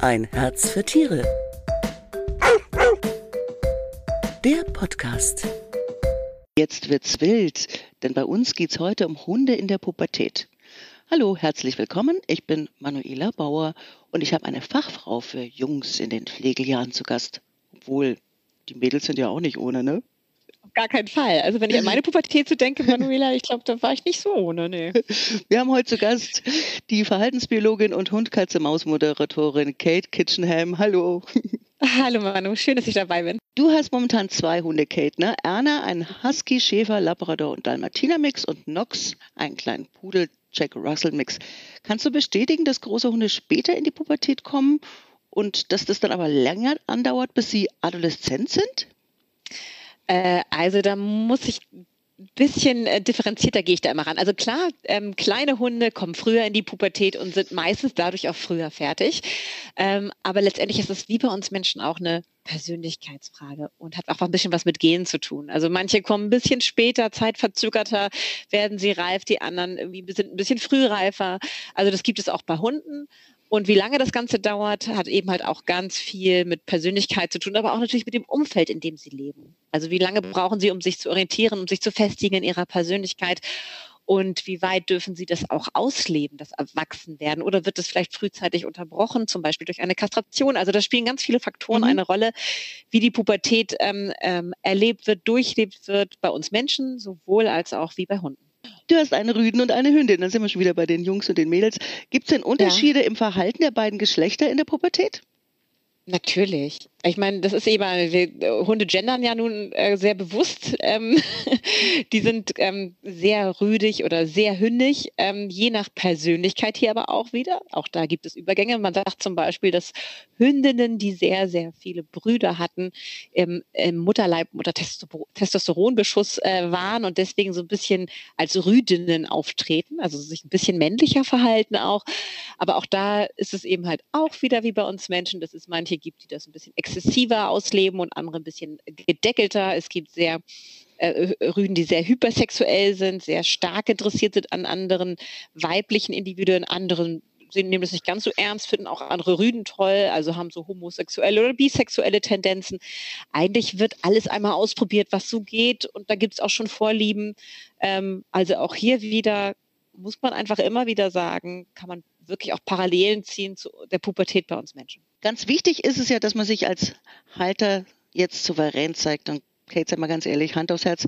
Ein Herz für Tiere. Der Podcast. Jetzt wird's wild, denn bei uns geht's heute um Hunde in der Pubertät. Hallo, herzlich willkommen. Ich bin Manuela Bauer und ich habe eine Fachfrau für Jungs in den Pflegejahren zu Gast. Obwohl, die Mädels sind ja auch nicht ohne, ne? Auf gar keinen Fall. Also wenn ich an meine Pubertät so denke, Manuela, ich glaube, da war ich nicht so ohne, nee. Wir haben heute zu Gast die Verhaltensbiologin und Hund-Katze-Maus-Moderatorin Kate Kitchenham. Hallo. Hallo Manu, schön, dass ich dabei bin. Du hast momentan zwei Hunde, Kate, ne? Erna, ein Husky, Schäfer, Labrador und Dalmatiner-Mix und Nox, einen kleinen Pudel, Jack Russell-Mix. Kannst du bestätigen, dass große Hunde später in die Pubertät kommen und dass das dann aber länger andauert, bis sie adoleszent sind? Äh, also da muss ich bisschen äh, differenzierter gehe ich da immer ran. Also klar, ähm, kleine Hunde kommen früher in die Pubertät und sind meistens dadurch auch früher fertig. Ähm, aber letztendlich ist es wie bei uns Menschen auch eine Persönlichkeitsfrage und hat auch ein bisschen was mit Gehen zu tun. Also manche kommen ein bisschen später, zeitverzögerter werden sie reif, die anderen irgendwie sind ein bisschen frühreifer. Also das gibt es auch bei Hunden. Und wie lange das Ganze dauert, hat eben halt auch ganz viel mit Persönlichkeit zu tun, aber auch natürlich mit dem Umfeld, in dem sie leben. Also wie lange brauchen sie, um sich zu orientieren, um sich zu festigen in ihrer Persönlichkeit? Und wie weit dürfen sie das auch ausleben, das Erwachsenwerden? Oder wird es vielleicht frühzeitig unterbrochen, zum Beispiel durch eine Kastration? Also da spielen ganz viele Faktoren mhm. eine Rolle, wie die Pubertät ähm, ähm, erlebt wird, durchlebt wird bei uns Menschen, sowohl als auch wie bei Hunden. Du hast eine Rüden und eine Hündin. Dann sind wir schon wieder bei den Jungs und den Mädels. Gibt es denn Unterschiede ja. im Verhalten der beiden Geschlechter in der Pubertät? Natürlich. Ich meine, das ist eben, wir, Hunde gendern ja nun äh, sehr bewusst. Ähm, die sind ähm, sehr rüdig oder sehr hündig, ähm, je nach Persönlichkeit hier aber auch wieder. Auch da gibt es Übergänge. Man sagt zum Beispiel, dass Hündinnen, die sehr, sehr viele Brüder hatten, im, im Mutterleib unter Testosteronbeschuss äh, waren und deswegen so ein bisschen als Rüdinnen auftreten, also sich ein bisschen männlicher verhalten auch. Aber auch da ist es eben halt auch wieder wie bei uns Menschen, dass es manche gibt, die das ein bisschen exzessiver ausleben und andere ein bisschen gedeckelter. Es gibt sehr äh, Rüden, die sehr hypersexuell sind, sehr stark interessiert sind an anderen weiblichen Individuen, anderen sie nehmen das nicht ganz so ernst, finden auch andere Rüden toll, also haben so homosexuelle oder bisexuelle Tendenzen. Eigentlich wird alles einmal ausprobiert, was so geht und da gibt es auch schon Vorlieben. Ähm, also auch hier wieder muss man einfach immer wieder sagen, kann man wirklich auch Parallelen ziehen zu der Pubertät bei uns Menschen. Ganz wichtig ist es ja, dass man sich als Halter jetzt souverän zeigt. Und Kate, sag mal ganz ehrlich, Hand aufs Herz,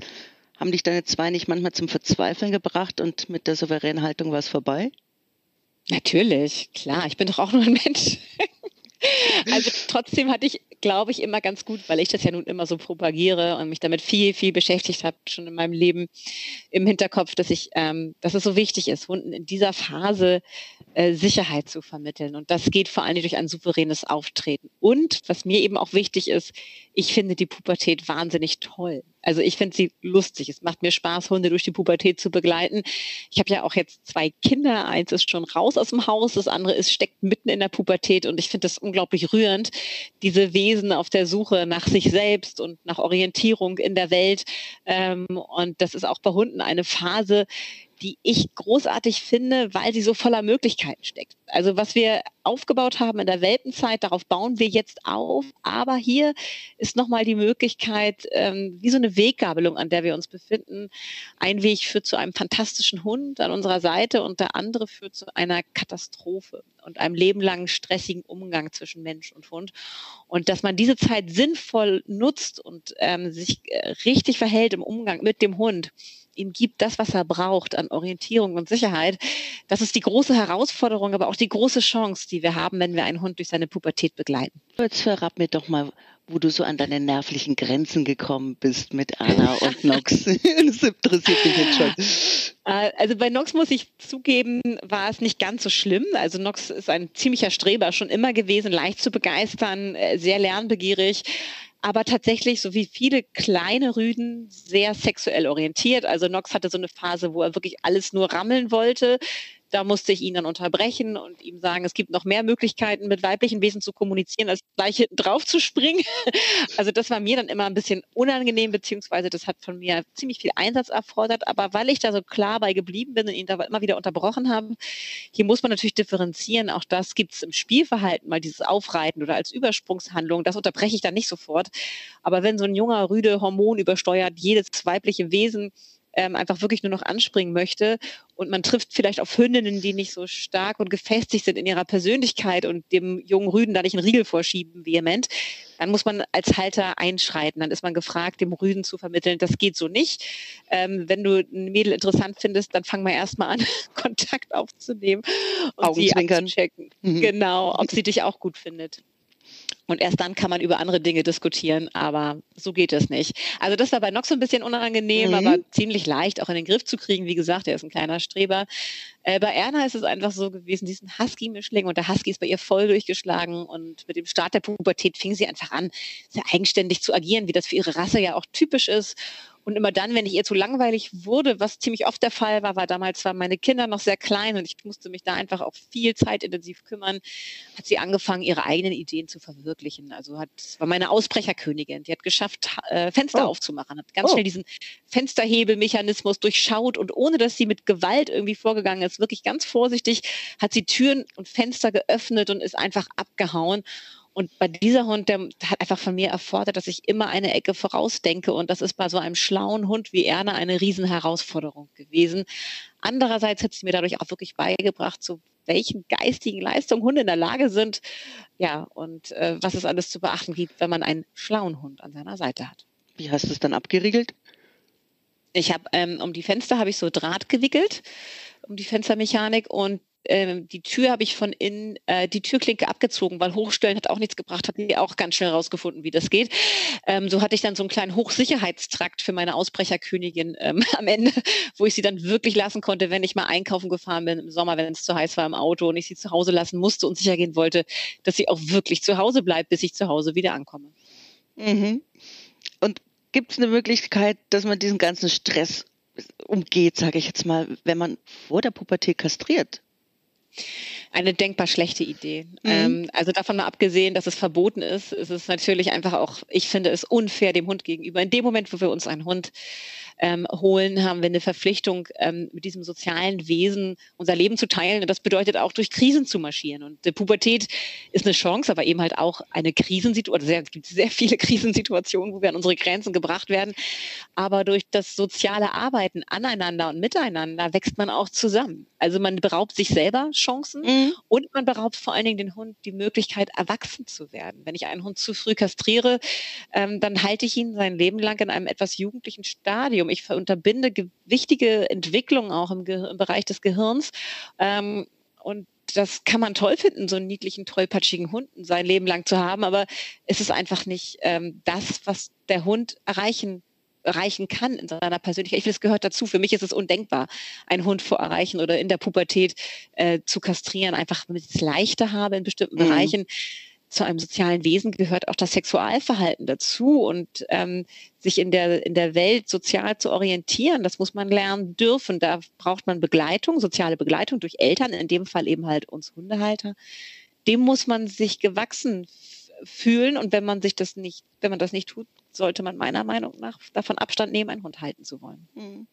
haben dich deine zwei nicht manchmal zum Verzweifeln gebracht und mit der souveränen Haltung war es vorbei? Natürlich, klar, ich bin doch auch nur ein Mensch. Also trotzdem hatte ich, glaube ich, immer ganz gut, weil ich das ja nun immer so propagiere und mich damit viel, viel beschäftigt habe, schon in meinem Leben im Hinterkopf, dass ich, ähm, dass es so wichtig ist, Hunden in dieser Phase äh, Sicherheit zu vermitteln. Und das geht vor allem durch ein souveränes Auftreten. Und was mir eben auch wichtig ist, ich finde die Pubertät wahnsinnig toll. Also ich finde sie lustig. Es macht mir Spaß, Hunde durch die Pubertät zu begleiten. Ich habe ja auch jetzt zwei Kinder. Eins ist schon raus aus dem Haus, das andere ist steckt mitten in der Pubertät und ich finde das unglaublich rührend, diese Wesen auf der Suche nach sich selbst und nach Orientierung in der Welt. Ähm, und das ist auch bei Hunden eine Phase, die ich großartig finde, weil sie so voller Möglichkeiten steckt. Also was wir aufgebaut haben in der Welpenzeit, darauf bauen wir jetzt auf. Aber hier ist nochmal die Möglichkeit, ähm, wie so eine Weggabelung, an der wir uns befinden. Ein Weg führt zu einem fantastischen Hund an unserer Seite und der andere führt zu einer Katastrophe und einem lebenlangen stressigen Umgang zwischen Mensch und Hund. Und dass man diese Zeit sinnvoll nutzt und ähm, sich äh, richtig verhält im Umgang mit dem Hund, ihm gibt, das, was er braucht an Orientierung und Sicherheit. Das ist die große Herausforderung, aber auch die große Chance, die wir haben, wenn wir einen Hund durch seine Pubertät begleiten. Jetzt verrat mir doch mal, wo du so an deine nervlichen Grenzen gekommen bist mit Anna und Nox. das interessiert mich jetzt schon. Äh, also bei Nox muss ich zugeben, war es nicht ganz so schlimm. Also Nox ist ein ziemlicher Streber schon immer gewesen, leicht zu begeistern, äh, sehr lernbegierig aber tatsächlich, so wie viele kleine Rüden, sehr sexuell orientiert. Also Nox hatte so eine Phase, wo er wirklich alles nur rammeln wollte. Da musste ich ihn dann unterbrechen und ihm sagen, es gibt noch mehr Möglichkeiten, mit weiblichen Wesen zu kommunizieren, als gleich hinten drauf zu springen. Also das war mir dann immer ein bisschen unangenehm, beziehungsweise das hat von mir ziemlich viel Einsatz erfordert. Aber weil ich da so klar bei geblieben bin und ihn da immer wieder unterbrochen habe, hier muss man natürlich differenzieren. Auch das gibt es im Spielverhalten, mal dieses Aufreiten oder als Übersprungshandlung. Das unterbreche ich dann nicht sofort. Aber wenn so ein junger, rüde, hormonübersteuert jedes weibliche Wesen ähm, einfach wirklich nur noch anspringen möchte und man trifft vielleicht auf Hündinnen, die nicht so stark und gefestigt sind in ihrer Persönlichkeit und dem jungen Rüden da nicht einen Riegel vorschieben, vehement, dann muss man als Halter einschreiten. Dann ist man gefragt, dem Rüden zu vermitteln, das geht so nicht. Ähm, wenn du ein Mädel interessant findest, dann fang mal erstmal an, Kontakt aufzunehmen und sie abzuchecken. Mhm. Genau, ob sie dich auch gut findet. Und erst dann kann man über andere Dinge diskutieren, aber so geht es nicht. Also das war bei Nox so ein bisschen unangenehm, mhm. aber ziemlich leicht auch in den Griff zu kriegen. Wie gesagt, er ist ein kleiner Streber. Äh, bei Erna ist es einfach so gewesen, diesen Husky-Mischling und der Husky ist bei ihr voll durchgeschlagen und mit dem Start der Pubertät fing sie einfach an, sehr eigenständig zu agieren, wie das für ihre Rasse ja auch typisch ist. Und immer dann, wenn ich ihr zu langweilig wurde, was ziemlich oft der Fall war, war damals waren meine Kinder noch sehr klein und ich musste mich da einfach auch viel zeitintensiv kümmern, hat sie angefangen, ihre eigenen Ideen zu verwirklichen. Also hat, war meine Ausbrecherkönigin. Die hat geschafft, äh, Fenster oh. aufzumachen, hat ganz oh. schnell diesen Fensterhebelmechanismus durchschaut und ohne, dass sie mit Gewalt irgendwie vorgegangen ist, wirklich ganz vorsichtig, hat sie Türen und Fenster geöffnet und ist einfach abgehauen. Und bei dieser Hund, der hat einfach von mir erfordert, dass ich immer eine Ecke vorausdenke. Und das ist bei so einem schlauen Hund wie Erna eine Riesenherausforderung gewesen. Andererseits hat sie mir dadurch auch wirklich beigebracht, zu welchen geistigen Leistungen Hunde in der Lage sind. Ja, und äh, was es alles zu beachten gibt, wenn man einen schlauen Hund an seiner Seite hat. Wie hast du es dann abgeriegelt? Ich habe ähm, um die Fenster habe ich so Draht gewickelt, um die Fenstermechanik und ähm, die Tür habe ich von innen, äh, die Türklinke abgezogen, weil Hochstellen hat auch nichts gebracht, habe ich auch ganz schnell rausgefunden, wie das geht. Ähm, so hatte ich dann so einen kleinen Hochsicherheitstrakt für meine Ausbrecherkönigin ähm, am Ende, wo ich sie dann wirklich lassen konnte, wenn ich mal einkaufen gefahren bin im Sommer, wenn es zu heiß war im Auto und ich sie zu Hause lassen musste und sicher gehen wollte, dass sie auch wirklich zu Hause bleibt, bis ich zu Hause wieder ankomme. Mhm. Und gibt es eine Möglichkeit, dass man diesen ganzen Stress umgeht, sage ich jetzt mal, wenn man vor der Pubertät kastriert? Eine denkbar schlechte Idee. Mhm. Ähm, also davon mal abgesehen, dass es verboten ist, ist es natürlich einfach auch, ich finde es unfair dem Hund gegenüber. In dem Moment, wo wir uns einen Hund ähm, holen, haben wir eine Verpflichtung, ähm, mit diesem sozialen Wesen unser Leben zu teilen. Und das bedeutet auch, durch Krisen zu marschieren. Und die Pubertät ist eine Chance, aber eben halt auch eine Krisensituation. Es gibt sehr viele Krisensituationen, wo wir an unsere Grenzen gebracht werden. Aber durch das soziale Arbeiten aneinander und miteinander wächst man auch zusammen. Also man beraubt sich selber Chancen mhm. und man beraubt vor allen Dingen den Hund die Möglichkeit, erwachsen zu werden. Wenn ich einen Hund zu früh kastriere, ähm, dann halte ich ihn sein Leben lang in einem etwas jugendlichen Stadium ich unterbinde wichtige Entwicklungen auch im, im Bereich des Gehirns. Ähm, und das kann man toll finden, so einen niedlichen, tollpatschigen Hund sein Leben lang zu haben, aber es ist einfach nicht ähm, das, was der Hund erreichen erreichen kann in seiner Persönlichkeit. Ich finde, es gehört dazu. Für mich ist es undenkbar, einen Hund vor Erreichen oder in der Pubertät äh, zu kastrieren, einfach damit ich es leichter habe in bestimmten mhm. Bereichen zu einem sozialen Wesen gehört auch das Sexualverhalten dazu und ähm, sich in der, in der Welt sozial zu orientieren. Das muss man lernen dürfen. Da braucht man Begleitung, soziale Begleitung durch Eltern, in dem Fall eben halt uns Hundehalter. Dem muss man sich gewachsen fühlen und wenn man sich das nicht, wenn man das nicht tut, sollte man meiner Meinung nach davon Abstand nehmen, einen Hund halten zu wollen. Hm.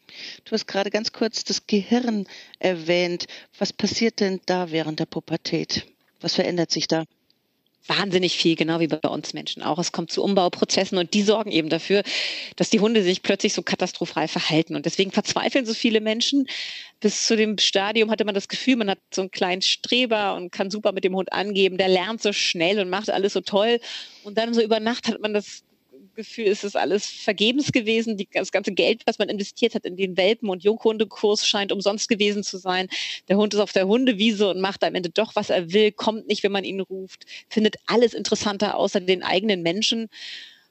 Du hast gerade ganz kurz das Gehirn erwähnt. Was passiert denn da während der Pubertät? Was verändert sich da? Wahnsinnig viel, genau wie bei uns Menschen auch. Es kommt zu Umbauprozessen und die sorgen eben dafür, dass die Hunde sich plötzlich so katastrophal verhalten. Und deswegen verzweifeln so viele Menschen. Bis zu dem Stadium hatte man das Gefühl, man hat so einen kleinen Streber und kann super mit dem Hund angeben. Der lernt so schnell und macht alles so toll. Und dann so über Nacht hat man das Gefühl, ist es alles vergebens gewesen. Die, das ganze Geld, was man investiert hat in den Welpen- und Junghundekurs, scheint umsonst gewesen zu sein. Der Hund ist auf der Hundewiese und macht am Ende doch, was er will, kommt nicht, wenn man ihn ruft, findet alles interessanter außer den eigenen Menschen.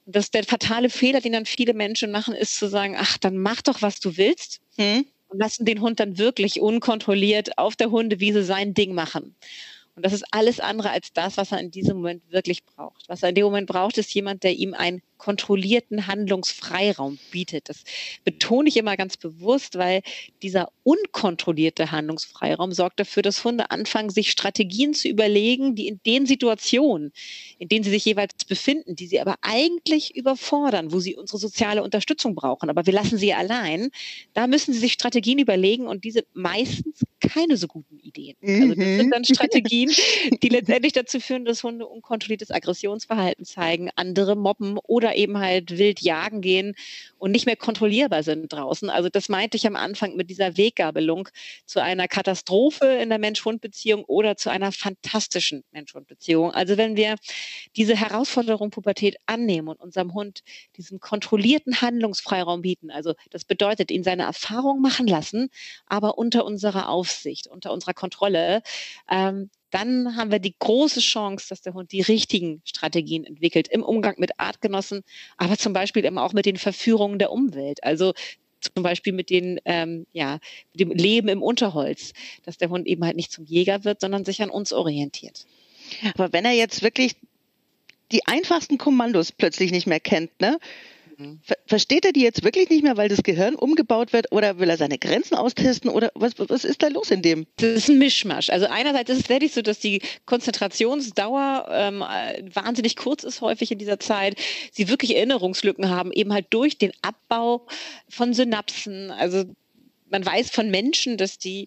Und das der fatale Fehler, den dann viele Menschen machen, ist zu sagen, ach, dann mach doch, was du willst. Hm? Und lassen den Hund dann wirklich unkontrolliert auf der Hundewiese sein Ding machen. Und das ist alles andere als das, was er in diesem Moment wirklich braucht. Was er in dem Moment braucht, ist jemand, der ihm ein kontrollierten Handlungsfreiraum bietet. Das betone ich immer ganz bewusst, weil dieser unkontrollierte Handlungsfreiraum sorgt dafür, dass Hunde anfangen, sich Strategien zu überlegen, die in den Situationen, in denen sie sich jeweils befinden, die sie aber eigentlich überfordern, wo sie unsere soziale Unterstützung brauchen, aber wir lassen sie allein, da müssen sie sich Strategien überlegen und diese meistens keine so guten Ideen. Also das sind dann mhm. Strategien, die letztendlich dazu führen, dass Hunde unkontrolliertes Aggressionsverhalten zeigen, andere mobben oder eben halt wild jagen gehen und nicht mehr kontrollierbar sind draußen. Also das meinte ich am Anfang mit dieser Weggabelung zu einer Katastrophe in der Mensch-Hund-Beziehung oder zu einer fantastischen Mensch-Hund-Beziehung. Also wenn wir diese Herausforderung Pubertät annehmen und unserem Hund diesen kontrollierten Handlungsfreiraum bieten, also das bedeutet, ihn seine Erfahrung machen lassen, aber unter unserer Aufsicht, unter unserer Kontrolle, ähm, dann haben wir die große Chance, dass der Hund die richtigen Strategien entwickelt im Umgang mit Artgenossen, aber zum Beispiel eben auch mit den Verführungen der Umwelt. Also zum Beispiel mit, den, ähm, ja, mit dem Leben im Unterholz, dass der Hund eben halt nicht zum Jäger wird, sondern sich an uns orientiert. Aber wenn er jetzt wirklich die einfachsten Kommandos plötzlich nicht mehr kennt, ne? Mhm. versteht er die jetzt wirklich nicht mehr, weil das Gehirn umgebaut wird oder will er seine Grenzen austesten oder was, was ist da los in dem? Das ist ein Mischmasch. Also einerseits ist es wirklich so, dass die Konzentrationsdauer ähm, wahnsinnig kurz ist häufig in dieser Zeit. Sie wirklich Erinnerungslücken haben, eben halt durch den Abbau von Synapsen. Also man weiß von Menschen, dass die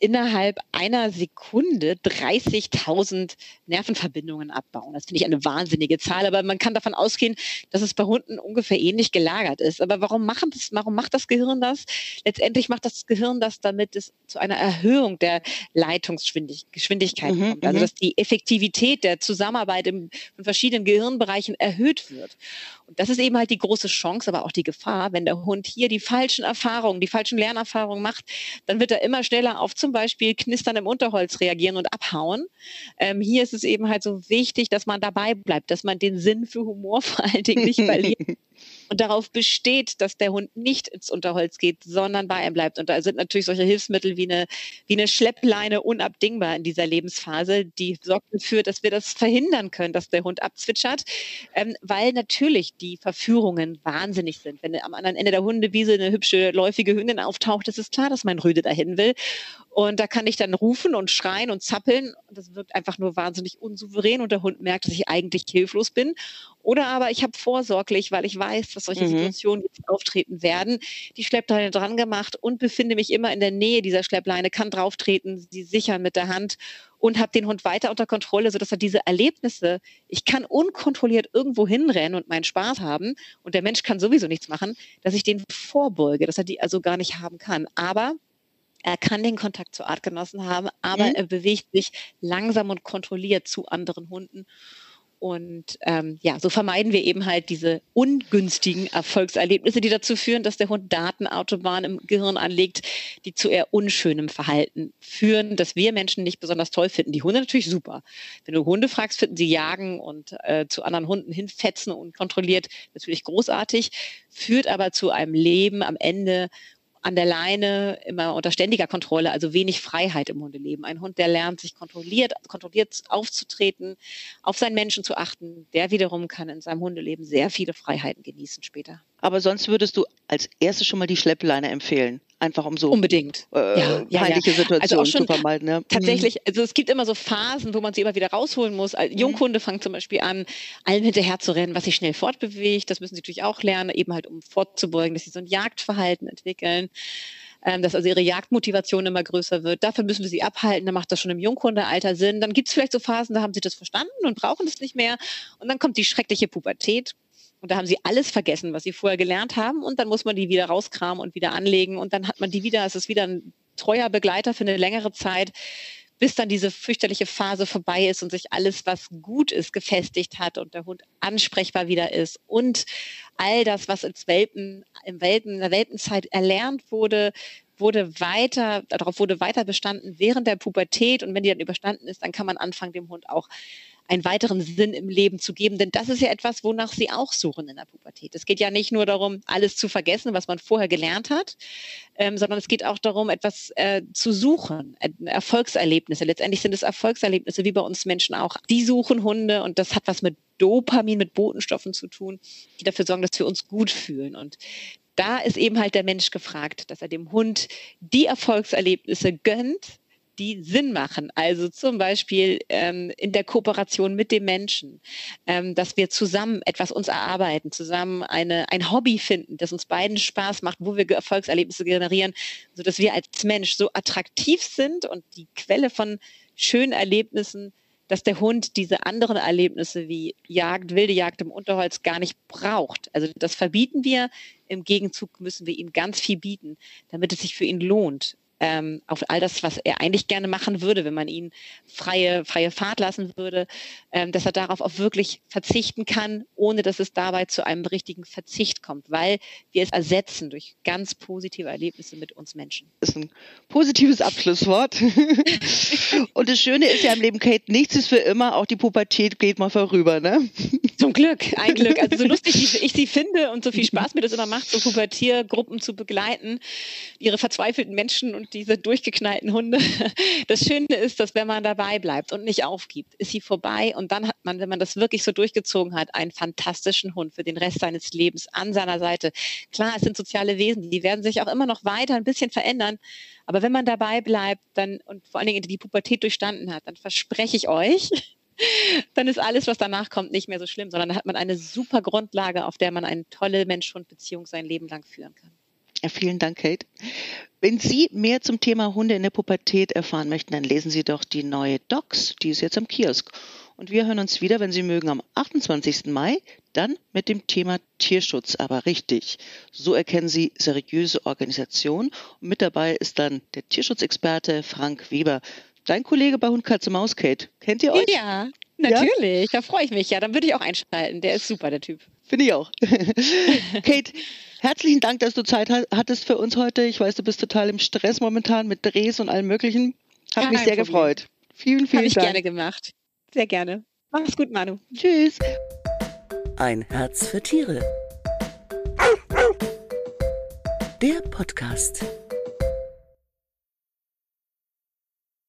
innerhalb einer Sekunde 30.000 Nervenverbindungen abbauen. Das finde ich eine wahnsinnige Zahl, aber man kann davon ausgehen, dass es bei Hunden ungefähr ähnlich gelagert ist. Aber warum, machen das, warum macht das Gehirn das? Letztendlich macht das Gehirn das, damit es zu einer Erhöhung der Leitungsgeschwindigkeit mhm, kommt. Also mhm. dass die Effektivität der Zusammenarbeit in verschiedenen Gehirnbereichen erhöht wird. Und das ist eben halt die große Chance, aber auch die Gefahr, wenn der Hund hier die falschen Erfahrungen, die falschen Lernerfahrungen macht, dann wird er immer schneller auf zum Beispiel Knistern im Unterholz reagieren und abhauen. Ähm, hier ist es eben halt so wichtig, dass man dabei bleibt, dass man den Sinn für Humor vor allen Dingen nicht verliert. und darauf besteht, dass der Hund nicht ins Unterholz geht, sondern bei ihm bleibt. Und da sind natürlich solche Hilfsmittel wie eine, wie eine Schleppleine unabdingbar in dieser Lebensphase, die sorgt dafür, dass wir das verhindern können, dass der Hund abzwitschert, ähm, weil natürlich die Verführungen wahnsinnig sind. Wenn am anderen Ende der Hundewiese eine hübsche, läufige Hündin auftaucht, ist es klar, dass mein Rüde dahin will. Und da kann ich dann rufen und schreien und zappeln. Das wirkt einfach nur wahnsinnig unsouverän und der Hund merkt, dass ich eigentlich hilflos bin. Oder aber ich habe vorsorglich, weil ich weiß, dass solche mhm. Situationen jetzt auftreten werden, die Schleppleine dran gemacht und befinde mich immer in der Nähe dieser Schleppleine, kann drauftreten, sie sichern mit der Hand und habe den Hund weiter unter Kontrolle, sodass er diese Erlebnisse, ich kann unkontrolliert irgendwo hinrennen und meinen Spaß haben und der Mensch kann sowieso nichts machen, dass ich den vorbeuge, dass er die also gar nicht haben kann. Aber er kann den Kontakt zu Artgenossen haben, aber mhm. er bewegt sich langsam und kontrolliert zu anderen Hunden. Und ähm, ja, so vermeiden wir eben halt diese ungünstigen Erfolgserlebnisse, die dazu führen, dass der Hund Datenautobahnen im Gehirn anlegt, die zu eher unschönem Verhalten führen, das wir Menschen nicht besonders toll finden. Die Hunde natürlich super. Wenn du Hunde fragst, finden sie Jagen und äh, zu anderen Hunden hinfetzen und kontrolliert natürlich großartig, führt aber zu einem Leben am Ende, an der Leine, immer unter ständiger Kontrolle, also wenig Freiheit im Hundeleben. Ein Hund, der lernt, sich kontrolliert, kontrolliert aufzutreten, auf seinen Menschen zu achten, der wiederum kann in seinem Hundeleben sehr viele Freiheiten genießen später. Aber sonst würdest du als erstes schon mal die Schleppleine empfehlen einfach um so unbedingt äh, ja, peinliche ja, ja. Situationen also zu vermeiden. Ja. Tatsächlich, mhm. also es gibt immer so Phasen, wo man sie immer wieder rausholen muss. Mhm. Junghunde fangen zum Beispiel an, allen hinterher zu rennen, was sich schnell fortbewegt. Das müssen sie natürlich auch lernen, eben halt um vorzubeugen, dass sie so ein Jagdverhalten entwickeln ähm, dass also ihre Jagdmotivation immer größer wird. Dafür müssen wir sie abhalten, dann macht das schon im Junghundealter Sinn. Dann gibt es vielleicht so Phasen, da haben sie das verstanden und brauchen es nicht mehr. Und dann kommt die schreckliche Pubertät. Und da haben sie alles vergessen, was sie vorher gelernt haben. Und dann muss man die wieder rauskramen und wieder anlegen. Und dann hat man die wieder, es ist wieder ein treuer Begleiter für eine längere Zeit, bis dann diese fürchterliche Phase vorbei ist und sich alles, was gut ist, gefestigt hat und der Hund ansprechbar wieder ist. Und all das, was ins Welpen, im Welpen, in der Welpenzeit erlernt wurde, wurde weiter, darauf wurde weiter bestanden während der Pubertät. Und wenn die dann überstanden ist, dann kann man anfangen, dem Hund auch einen weiteren Sinn im Leben zu geben. Denn das ist ja etwas, wonach sie auch suchen in der Pubertät. Es geht ja nicht nur darum, alles zu vergessen, was man vorher gelernt hat, ähm, sondern es geht auch darum, etwas äh, zu suchen, Erfolgserlebnisse. Letztendlich sind es Erfolgserlebnisse, wie bei uns Menschen auch. Die suchen Hunde und das hat was mit Dopamin, mit Botenstoffen zu tun, die dafür sorgen, dass wir uns gut fühlen. Und da ist eben halt der Mensch gefragt, dass er dem Hund die Erfolgserlebnisse gönnt, die Sinn machen. Also zum Beispiel ähm, in der Kooperation mit dem Menschen, ähm, dass wir zusammen etwas uns erarbeiten, zusammen eine, ein Hobby finden, das uns beiden Spaß macht, wo wir Erfolgserlebnisse generieren, sodass wir als Mensch so attraktiv sind und die Quelle von schönen Erlebnissen dass der Hund diese anderen Erlebnisse wie Jagd, wilde Jagd im Unterholz gar nicht braucht. Also das verbieten wir. Im Gegenzug müssen wir ihm ganz viel bieten, damit es sich für ihn lohnt ähm, auf all das, was er eigentlich gerne machen würde, wenn man ihn freie, freie Fahrt lassen würde, ähm, dass er darauf auch wirklich verzichten kann, ohne dass es dabei zu einem richtigen Verzicht kommt, weil wir es ersetzen durch ganz positive Erlebnisse mit uns Menschen. Das ist ein positives Abschlusswort. Und das Schöne ist ja im Leben, Kate, nichts ist für immer, auch die Pubertät geht mal vorüber, ne? Zum Glück, ein Glück. Also so lustig, wie ich sie finde und so viel Spaß mir das immer macht, so Pubertiergruppen zu begleiten, ihre verzweifelten Menschen und diese durchgeknallten Hunde. Das Schöne ist, dass wenn man dabei bleibt und nicht aufgibt, ist sie vorbei und dann hat man, wenn man das wirklich so durchgezogen hat, einen fantastischen Hund für den Rest seines Lebens an seiner Seite. Klar, es sind soziale Wesen, die werden sich auch immer noch weiter ein bisschen verändern, aber wenn man dabei bleibt dann und vor allen Dingen die Pubertät durchstanden hat, dann verspreche ich euch, dann ist alles, was danach kommt, nicht mehr so schlimm, sondern dann hat man eine super Grundlage, auf der man eine tolle Mensch-Hund-Beziehung sein Leben lang führen kann. Vielen Dank, Kate. Wenn Sie mehr zum Thema Hunde in der Pubertät erfahren möchten, dann lesen Sie doch die neue Docs, die ist jetzt am Kiosk. Und wir hören uns wieder, wenn Sie mögen, am 28. Mai, dann mit dem Thema Tierschutz, aber richtig. So erkennen Sie seriöse Organisation. Und mit dabei ist dann der Tierschutzexperte Frank Weber. Dein Kollege bei Hund Katze Maus, Kate. Kennt ihr euch? Ja, natürlich. Ja? Da freue ich mich. Ja, dann würde ich auch einschalten. Der ist super, der Typ. Finde ich auch. Kate, herzlichen Dank, dass du Zeit hattest für uns heute. Ich weiß, du bist total im Stress momentan mit Drehs und allem Möglichen. Hat ja, mich sehr Problem. gefreut. Vielen, vielen Hab ich Dank. gerne gemacht. Sehr gerne. Mach's gut, Manu. Tschüss. Ein Herz für Tiere. Der Podcast.